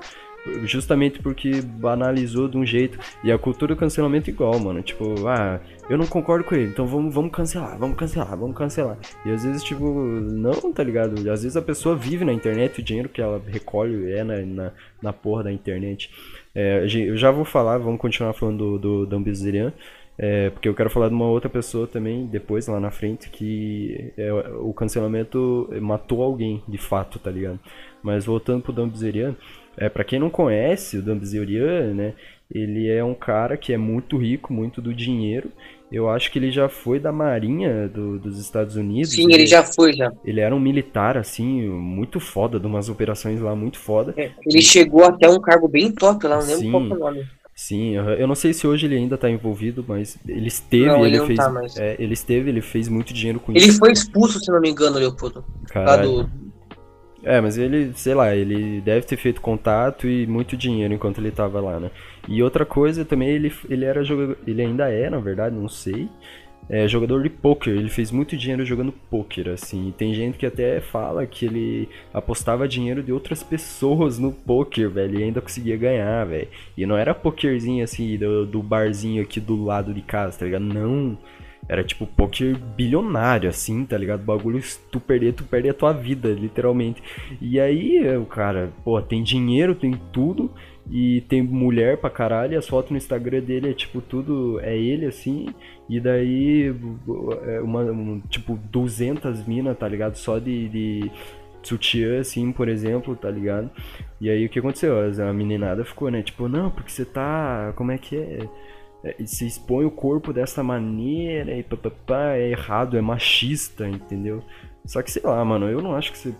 justamente porque banalizou de um jeito. E a cultura do cancelamento é igual, mano. Tipo, ah, eu não concordo com ele, então vamos, vamos cancelar, vamos cancelar, vamos cancelar. E às vezes, tipo, não, tá ligado? Às vezes a pessoa vive na internet, o dinheiro que ela recolhe é na, na, na porra da internet. É, eu já vou falar, vamos continuar falando do, do. É, porque eu quero falar de uma outra pessoa também, depois, lá na frente, que é, o cancelamento matou alguém, de fato, tá ligado? Mas voltando pro Dambizerian, é, para quem não conhece o Dambizerian, né, ele é um cara que é muito rico, muito do dinheiro. Eu acho que ele já foi da Marinha do, dos Estados Unidos. Sim, ele, ele, já foi, já. Ele era um militar, assim, muito foda, de umas operações lá muito foda. É, ele chegou até um cargo bem top lá, não lembro Sim. qual é o nome. Sim, eu não sei se hoje ele ainda tá envolvido, mas ele esteve, não, ele, ele fez. Tá é, ele esteve, ele fez muito dinheiro com ele isso. Ele foi expulso, se não me engano, Leopoldo. Caralho. Do... É, mas ele, sei lá, ele deve ter feito contato e muito dinheiro enquanto ele tava lá, né? E outra coisa também, ele, ele era jogador. Ele ainda é, na verdade, não sei é, jogador de poker, ele fez muito dinheiro jogando poker, assim. E tem gente que até fala que ele apostava dinheiro de outras pessoas no poker, velho, e ainda conseguia ganhar, velho. E não era pokerzinho assim do, do barzinho aqui do lado de casa, tá ligado? Não. Era tipo poker bilionário, assim, tá ligado? Bagulho, tu perder, tu perde a tua vida, literalmente. E aí, o cara, pô, tem dinheiro, tem tudo e tem mulher pra caralho, e as fotos no Instagram dele é tipo tudo, é ele assim, e daí é uma, um, tipo 200 minas, tá ligado? Só de, de sutiã, assim, por exemplo, tá ligado? E aí o que aconteceu? A meninada ficou, né? Tipo, não, porque você tá. Como é que é? É se expõe o corpo dessa maneira e papapá, é errado, é machista, entendeu? Só que sei lá, mano, eu não acho que você.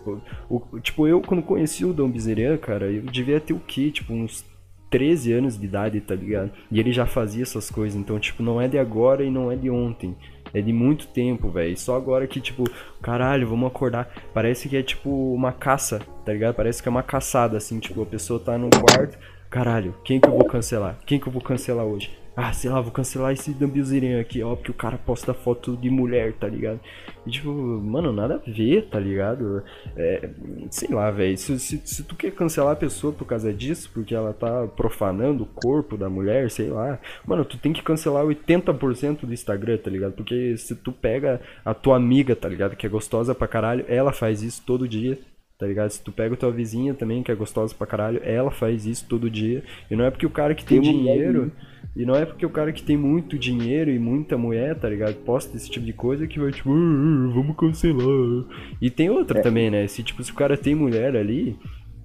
O, tipo, eu quando conheci o Dom Bezerra, cara, eu devia ter o quê? Tipo, uns 13 anos de idade, tá ligado? E ele já fazia essas coisas, então, tipo, não é de agora e não é de ontem. É de muito tempo, velho. Só agora que, tipo, caralho, vamos acordar. Parece que é tipo uma caça, tá ligado? Parece que é uma caçada, assim, tipo, a pessoa tá no quarto. Caralho, quem que eu vou cancelar? Quem que eu vou cancelar hoje? Ah, sei lá, vou cancelar esse Dumblezirinho aqui, ó, porque o cara posta foto de mulher, tá ligado? E tipo, mano, nada a ver, tá ligado? É, sei lá, velho, se, se, se, tu quer cancelar a pessoa por causa disso, porque ela tá profanando o corpo da mulher, sei lá, mano, tu tem que cancelar 80% do Instagram, tá ligado? Porque se tu pega a tua amiga, tá ligado, que é gostosa pra caralho, ela faz isso todo dia, tá ligado? Se tu pega a tua vizinha também, que é gostosa pra caralho, ela faz isso todo dia. E não é porque o cara que tem, tem dinheiro. E não é porque o cara que tem muito dinheiro e muita mulher, tá ligado? Posta esse tipo de coisa que vai tipo, vamos cancelar. E tem outra é. também, né? Se tipo, se o cara tem mulher ali,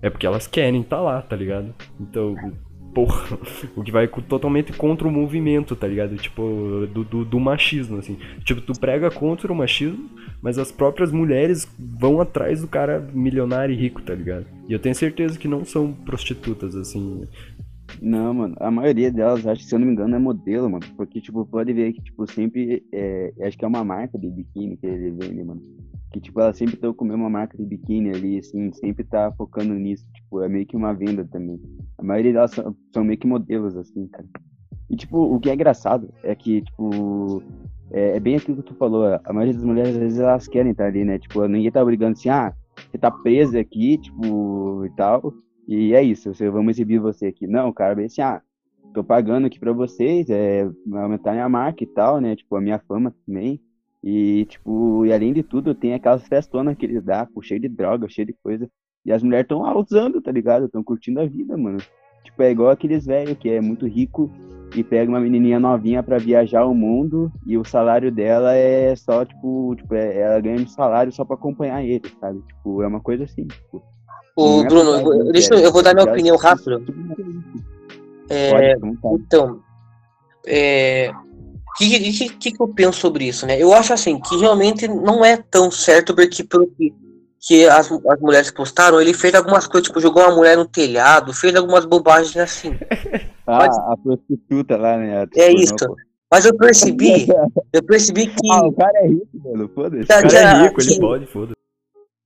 é porque elas querem tá lá, tá ligado? Então, porra, o que vai totalmente contra o movimento, tá ligado? Tipo, do, do, do, machismo, assim. Tipo, tu prega contra o machismo, mas as próprias mulheres vão atrás do cara milionário e rico, tá ligado? E eu tenho certeza que não são prostitutas, assim. Não, mano, a maioria delas, acho que se eu não me engano, é modelo, mano. Porque, tipo, pode ver que, tipo, sempre. É, acho que é uma marca de biquíni que ele vende, mano. Que, tipo, ela sempre tá com uma marca de biquíni ali, assim, sempre tá focando nisso. Tipo, é meio que uma venda também. A maioria delas são, são meio que modelos, assim, cara. E, tipo, o que é engraçado é que, tipo, é, é, bem aquilo que tu falou. A maioria das mulheres, às vezes, elas querem estar ali, né? Tipo, ninguém tá brigando assim, ah, você tá presa aqui, tipo, e tal. E é isso, você, vamos exibir você aqui. Não, cara, bem assim, ah, tô pagando aqui pra vocês, é, aumentar minha marca e tal, né? Tipo, a minha fama também. E, tipo, e além de tudo, tem aquelas festonas que eles dão, cheio de droga, cheio de coisa. E as mulheres estão usando, tá ligado? Estão curtindo a vida, mano. Tipo, é igual aqueles velhos que é muito rico e pega uma menininha novinha para viajar o mundo e o salário dela é só, tipo, tipo é, ela ganha um salário só para acompanhar ele, sabe? Tipo, é uma coisa assim, tipo. Ô, é Bruno, eu, deixa eu, eu vou dar minha opinião rápida. É, então, é, o que, que, que, eu penso sobre isso, né? Eu acho assim, que realmente não é tão certo, porque pelo que, que as, as mulheres postaram, ele fez algumas coisas, tipo, jogou uma mulher no telhado, fez algumas bobagens assim. ah, Mas, a prostituta lá, né? É isso. Mas eu percebi, eu percebi que. Ah, o cara é rico, mano, foda-se. O cara é rico, ele pode, foda-se.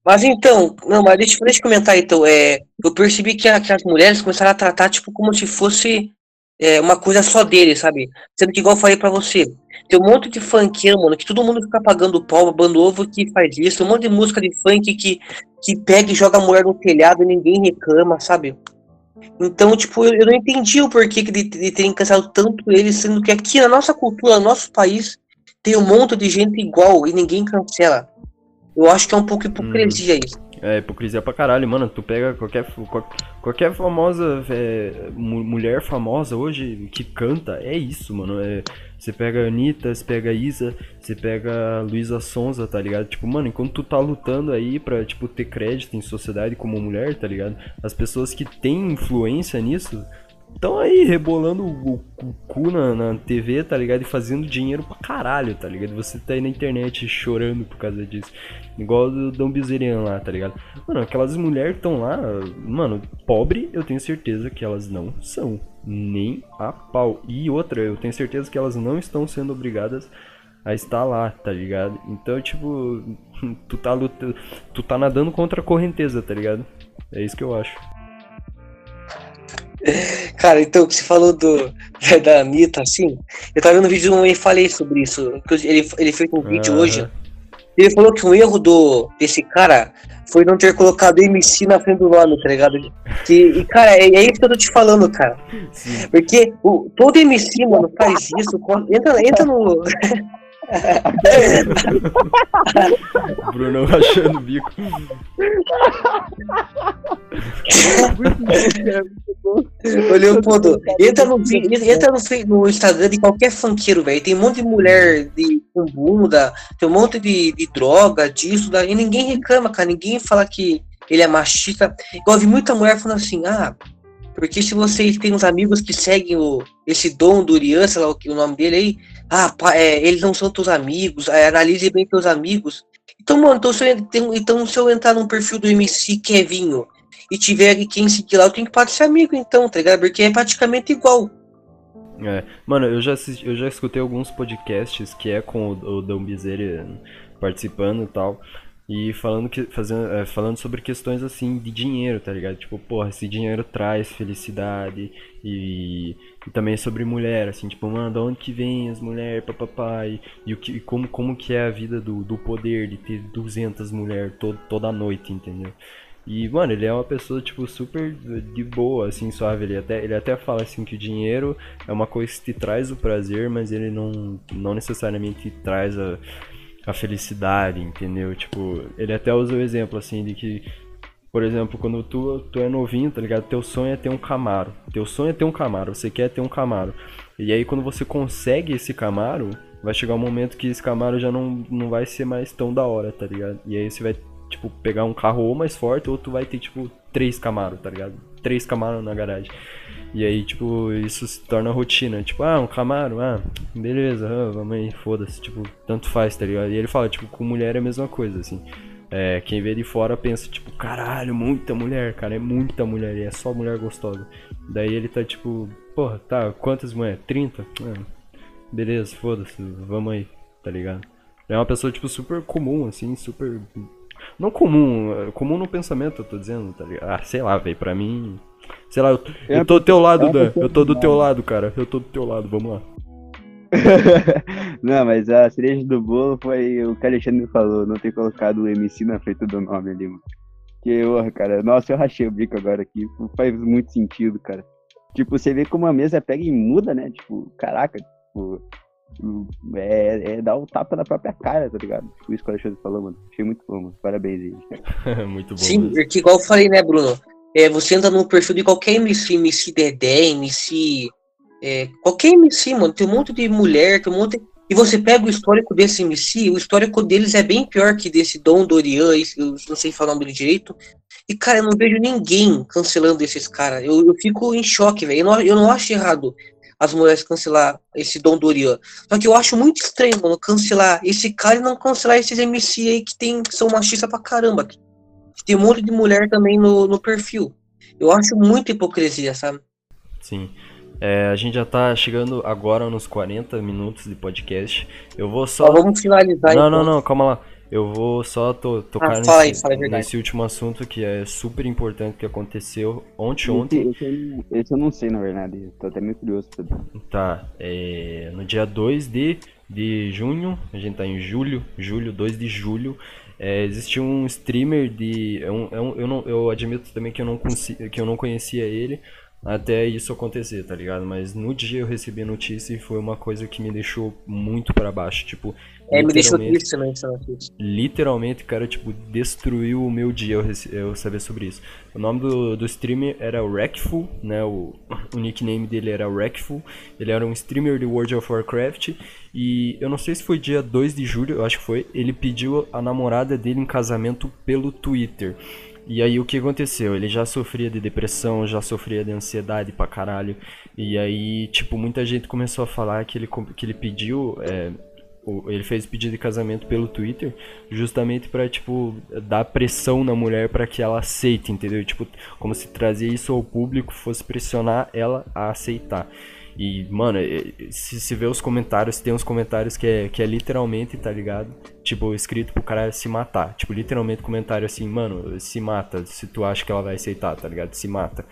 Mas então, não, mas deixa, deixa eu comentar então. É, eu percebi que, a, que as mulheres começaram a tratar, tipo, como se fosse é, uma coisa só dele, sabe? Sendo que, igual eu falei pra você, tem um monte de funkeiro, mano, que todo mundo fica pagando pau, babando ovo que faz isso, um monte de música de funk que, que pega e joga a mulher no telhado e ninguém reclama, sabe? Então, tipo, eu, eu não entendi o porquê de, de terem cansado tanto ele, sendo que aqui na nossa cultura, no nosso país, tem um monte de gente igual e ninguém cancela. Eu acho que é um pouco hipocrisia hum. isso. É, hipocrisia pra caralho, mano. Tu pega qualquer, qualquer famosa. É, mulher famosa hoje que canta, é isso, mano. É, você pega a Anitta, você pega a Isa, você pega a Luísa Sonza, tá ligado? Tipo, mano, enquanto tu tá lutando aí pra, tipo, ter crédito em sociedade como mulher, tá ligado? As pessoas que têm influência nisso estão aí rebolando o, o cu na, na, TV, tá ligado? E fazendo dinheiro pra caralho, tá ligado? Você tá aí na internet chorando por causa disso. Igual o Dom Bizerian lá, tá ligado? Mano, aquelas mulheres estão lá, mano, pobre, eu tenho certeza que elas não são. Nem a pau. E outra, eu tenho certeza que elas não estão sendo obrigadas a estar lá, tá ligado? Então, tipo, tu tá lutando, tu tá nadando contra a correnteza, tá ligado? É isso que eu acho. Cara, então, que você falou do, da Anitta, assim, eu tava vendo um vídeo e falei sobre isso. Ele, ele fez um vídeo ah. hoje. Ele falou que um erro do, desse cara foi não ter colocado MC na frente do nome, tá ligado? Que, e, cara, é, é, isso que eu tô te falando, cara. Sim. Porque o, todo MC, mano, faz isso. Entra, entra no. Bruno achando o bico. Ô Leopoldo, entra no, entra no, no Instagram de qualquer funkeiro, velho. Tem um monte de mulher de, com bunda, tem um monte de, de droga, disso, daí, e ninguém reclama, cara. Ninguém fala que ele é machista. Eu ouvi muita mulher falando assim, ah, porque se vocês têm uns amigos que seguem o, esse dom do Urian, sei lá o, o nome dele aí, ah, pá, é, eles não são teus amigos, é, analise bem teus amigos. Então, mano, então se, eu, então se eu entrar num perfil do MC Kevinho e tiver quem seguir lá, eu tenho que parar de ser amigo, então, tá ligado? Porque é praticamente igual. É, mano, eu já, assisti, eu já escutei alguns podcasts que é com o, o Dom Bezerra participando e tal. E falando, que, fazendo, é, falando sobre questões assim de dinheiro, tá ligado? Tipo, porra, esse dinheiro traz felicidade e, e também sobre mulher, assim, tipo, mano, de onde que vem as mulheres, papapá, e, e, o que, e como, como que é a vida do, do poder de ter 200 mulheres todo, toda noite, entendeu? E, mano, ele é uma pessoa, tipo, super de boa, assim, suave. Ele até, ele até fala, assim, que o dinheiro é uma coisa que te traz o prazer, mas ele não, não necessariamente traz a a felicidade, entendeu? Tipo, ele até usa o exemplo assim de que, por exemplo, quando tu, tu é novinho, tá ligado? Teu sonho é ter um Camaro. Teu sonho é ter um Camaro, você quer ter um Camaro. E aí quando você consegue esse Camaro, vai chegar um momento que esse Camaro já não, não vai ser mais tão da hora, tá ligado? E aí você vai, tipo, pegar um carro ou mais forte ou tu vai ter, tipo, três Camaro, tá ligado? Três Camaro na garagem. E aí, tipo, isso se torna rotina. Tipo, ah, um Camaro, ah, beleza, ah, vamos aí, foda-se. Tipo, tanto faz, tá ligado? E ele fala, tipo, com mulher é a mesma coisa, assim. É, quem vê de fora pensa, tipo, caralho, muita mulher, cara, é muita mulher, e é só mulher gostosa. Daí ele tá, tipo, porra, tá, quantas mulheres? 30? Ah, beleza, foda-se, vamos aí, tá ligado? É uma pessoa, tipo, super comum, assim, super. Não comum, comum no pensamento, eu tô dizendo, tá ligado? Ah, sei lá, velho, pra mim Sei lá, eu, é eu tô do teu lado, Dan. Eu tô do teu lado, cara. Eu tô do teu lado, vamos lá. não, mas a cereja do bolo foi o que o Alexandre falou, não ter colocado o MC na frente do nome ali, mano. Que, porra, cara, nossa, eu rachei o bico agora aqui. Faz muito sentido, cara. Tipo, você vê como a mesa pega e muda, né? Tipo, caraca, tipo. É, é dar o um tapa na própria cara, tá ligado? Tipo, isso que o Alexandre falou, mano. Achei muito bom, mano. Parabéns aí. muito bom. Sim, porque igual eu falei, né, Bruno? É, você entra no perfil de qualquer MC, MC Dedé, MC. É, qualquer MC, mano. Tem um monte de mulher, tem um monte. E você pega o histórico desse MC, o histórico deles é bem pior que desse Dom Dorian, eu não sei falar o nome direito. E, cara, eu não vejo ninguém cancelando esses caras. Eu, eu fico em choque, velho. Eu não, eu não acho errado as mulheres cancelar esse Dom Dorian. Só que eu acho muito estranho, mano, cancelar esse cara e não cancelar esses MC aí que, tem, que são machistas pra caramba. Que tem um monte de mulher também no, no perfil. Eu acho muita hipocrisia, sabe? Sim. É, a gente já tá chegando agora nos 40 minutos de podcast. Eu vou só. vamos finalizar Não, então. não, não, calma lá. Eu vou só to tocar ah, nesse, aí, fala nesse, último assunto que é super importante que aconteceu ontem ontem. Esse, esse, esse, eu não sei, na verdade. Tô até meio curioso. Tá. É, no dia 2 de, de junho, a gente tá em julho, julho, 2 de julho, é, existiu um streamer de. É um, é um, eu, não, eu admito também que eu, não que eu não conhecia ele até isso acontecer, tá ligado? Mas no dia eu recebi a notícia e foi uma coisa que me deixou muito para baixo. Tipo, é, me deixou triste também essa notícia. Literalmente, cara, tipo, destruiu o meu dia eu, eu saber sobre isso. O nome do, do streamer era Wreckful, né? O, o nickname dele era Wreckful. Ele era um streamer de World of Warcraft. E eu não sei se foi dia 2 de julho, eu acho que foi. Ele pediu a namorada dele em casamento pelo Twitter. E aí o que aconteceu? Ele já sofria de depressão, já sofria de ansiedade pra caralho. E aí, tipo, muita gente começou a falar que ele, que ele pediu. É, ele fez pedido de casamento pelo Twitter justamente para tipo dar pressão na mulher para que ela aceite, entendeu? Tipo, como se trazer isso ao público fosse pressionar ela a aceitar. E, mano, se, se vê os comentários, tem uns comentários que é, que é literalmente, tá ligado? Tipo, escrito pro cara se matar. Tipo, literalmente comentário assim, mano, se mata, se tu acha que ela vai aceitar, tá ligado? Se mata.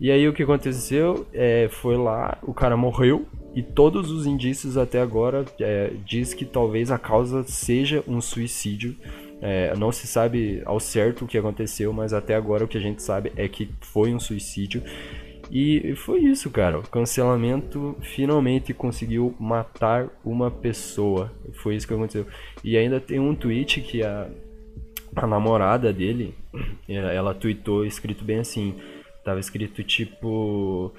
E aí o que aconteceu é, foi lá, o cara morreu e todos os indícios até agora é, diz que talvez a causa seja um suicídio. É, não se sabe ao certo o que aconteceu, mas até agora o que a gente sabe é que foi um suicídio. E foi isso, cara. O cancelamento finalmente conseguiu matar uma pessoa. Foi isso que aconteceu. E ainda tem um tweet que a, a namorada dele, ela, ela tweetou escrito bem assim. Tava escrito tipo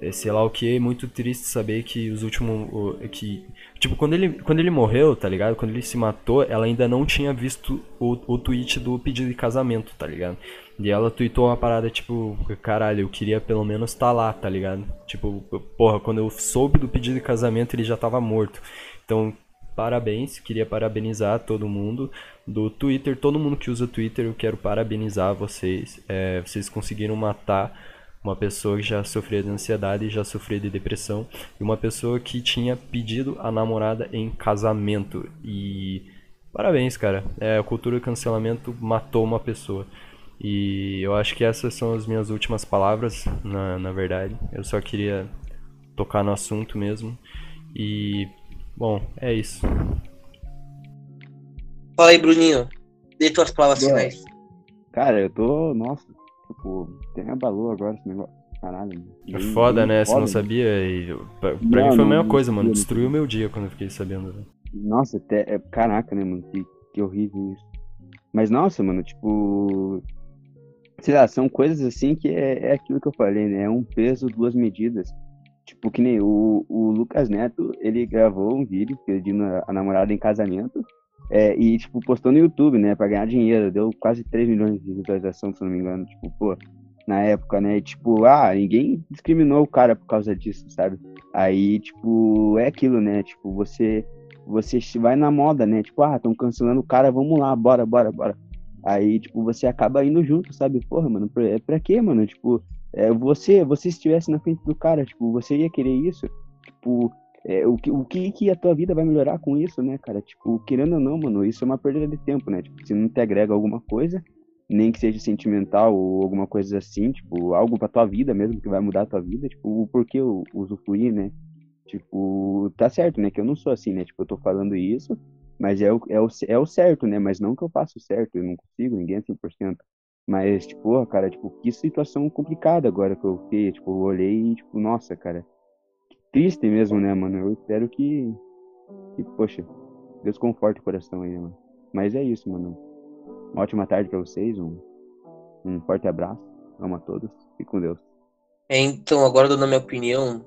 é, sei lá o que, muito triste saber que os últimos. que Tipo, quando ele, quando ele morreu, tá ligado? Quando ele se matou, ela ainda não tinha visto o, o tweet do pedido de casamento, tá ligado? E ela tweetou uma parada tipo, caralho, eu queria pelo menos estar tá lá, tá ligado? Tipo, porra, quando eu soube do pedido de casamento, ele já tava morto. Então, parabéns, queria parabenizar todo mundo do Twitter, todo mundo que usa Twitter, eu quero parabenizar vocês. É, vocês conseguiram matar uma pessoa que já sofria de ansiedade já sofria de depressão, e uma pessoa que tinha pedido a namorada em casamento. E parabéns, cara. É, a cultura do cancelamento matou uma pessoa. E eu acho que essas são as minhas últimas palavras, na, na verdade. Eu só queria tocar no assunto mesmo. E, bom, é isso. Fala aí, Bruninho. Dê tuas palavras finais. Cara, eu tô. Nossa, Tipo, tem abalou agora esse negócio. Caralho. É foda, né? Você não sabia? E, pra, pra não, mim foi a mesma coisa, mano. Destruiu o meu dia quando eu fiquei sabendo. Nossa, até. É, caraca, né, mano? Que, que horrível isso. Mas nossa, mano, tipo. Sei lá, são coisas assim que é, é aquilo que eu falei, né? É um peso, duas medidas. Tipo, que nem o, o Lucas Neto, ele gravou um vídeo pedindo a, namorada em casamento. É, e, tipo, postou no YouTube, né, pra ganhar dinheiro. Deu quase 3 milhões de visualização, se não me engano. Tipo, pô, na época, né? E, tipo, ah, ninguém discriminou o cara por causa disso, sabe? Aí, tipo, é aquilo, né? Tipo, você você vai na moda, né? Tipo, ah, estão cancelando o cara, vamos lá, bora, bora, bora. Aí, tipo, você acaba indo junto, sabe? Porra, mano, pra, é pra quê, mano? Tipo, é, você, você estivesse na frente do cara, tipo, você ia querer isso? Tipo, é, o, que, o que que a tua vida vai melhorar com isso, né, cara? Tipo, querendo ou não, mano, isso é uma perda de tempo, né? Tipo, se não te agrega alguma coisa, nem que seja sentimental ou alguma coisa assim, tipo, algo pra tua vida mesmo, que vai mudar a tua vida, tipo, o porquê usufruir, né? Tipo, tá certo, né? Que eu não sou assim, né? Tipo, eu tô falando isso, mas é o, é o, é o certo, né? Mas não que eu faço certo, eu não consigo, ninguém é 100%. Mas, tipo, cara, tipo, que situação complicada agora que eu fiquei, tipo, eu olhei e, tipo, nossa, cara, triste mesmo, né, mano? Eu espero que, que poxa, Deus conforte o coração aí, né, mano? Mas é isso, mano. Uma ótima tarde para vocês, um, um forte abraço Amo a todos. Fique com Deus. É, então, agora dando a minha opinião,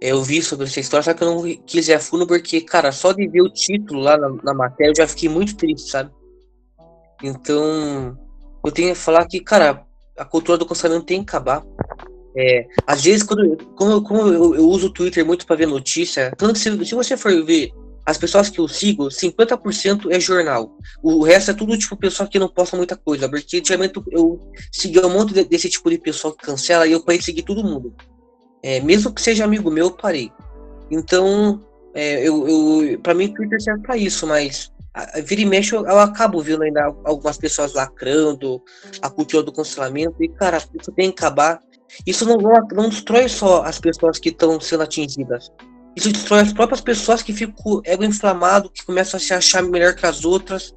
eu vi sobre essa história, só que eu não quis ir a fundo porque, cara, só de ver o título lá na, na matéria eu já fiquei muito triste, sabe? Então, eu tenho que falar que, cara, a cultura do cancelamento tem que acabar. É, às vezes, quando, como, como eu, eu, uso o Twitter muito para ver notícia, tanto se, se você for ver as pessoas que eu sigo, 50% é jornal. O resto é tudo, tipo, pessoal que não posta muita coisa. Porque antigamente eu seguia um monte de, desse tipo de pessoa que cancela e eu parei seguir todo mundo. É, mesmo que seja amigo meu, eu parei. Então, é, eu, eu, mim, Twitter serve pra isso, mas a, a, vira e mexe eu, eu, acabo vendo ainda algumas pessoas lacrando a cultura do cancelamento. E, cara, isso tem que acabar. Isso não, não, destrói só as pessoas que estão sendo atingidas isso destrói as próprias pessoas que ficam o ego inflamado, que começam a se achar melhor que as outras.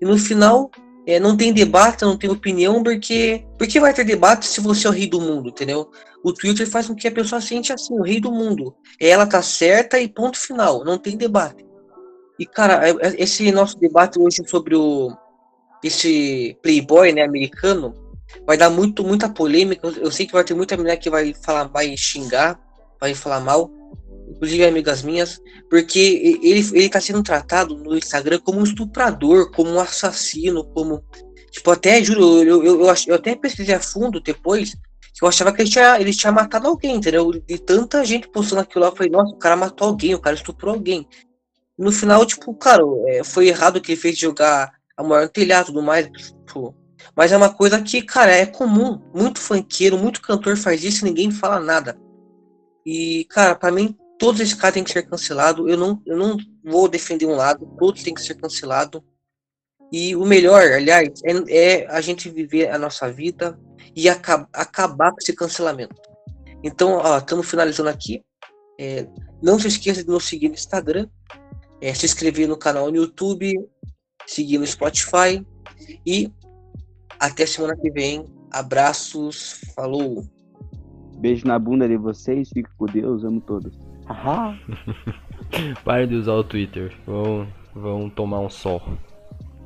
E no final, é, não tem debate, não tem opinião, porque. Porque vai ter debate se você é o rei do mundo, entendeu? O Twitter faz com que a pessoa sente assim, o rei do mundo. Ela tá certa e ponto final, não tem debate. E, cara, é, é, esse nosso debate hoje sobre o. Esse playboy, né, americano, vai dar muito, muita polêmica. Eu sei que vai ter muita mulher que vai falar, vai xingar, vai falar mal inclusive amigas minhas, porque ele, ele tá sendo tratado no Instagram como um estuprador, como um assassino, como. Tipo, até, juro, eu, eu, eu, eu até pesquisei a fundo depois, que eu achava que ele tinha, ele tinha matado alguém, entendeu? De tanta gente postando aquilo lá, eu falei, nossa, o cara matou alguém, o cara estuprou alguém. No final, tipo, cara, é, foi errado o que ele fez de jogar a mulher no telhado e tudo mais, tipo, mas é uma coisa que, cara, é comum. Muito funkeiro, muito cantor faz isso e ninguém fala nada. E, cara, para mim, todos esses caras têm que ser cancelados. Eu não, eu não vou defender um lado, todos têm que ser cancelados. E o melhor, aliás, é, é, a gente viver a nossa vida e acabar, acabar com esse cancelamento. Então, estamos finalizando aqui. É, não se esqueça de nos seguir no Instagram, é, se inscrever no canal no YouTube, seguir no Spotify e até semana que vem. Abraços, falou! Beijo na bunda de vocês, fique com Deus, amo todos. Pare de usar o Twitter. Vão, vão tomar um sol.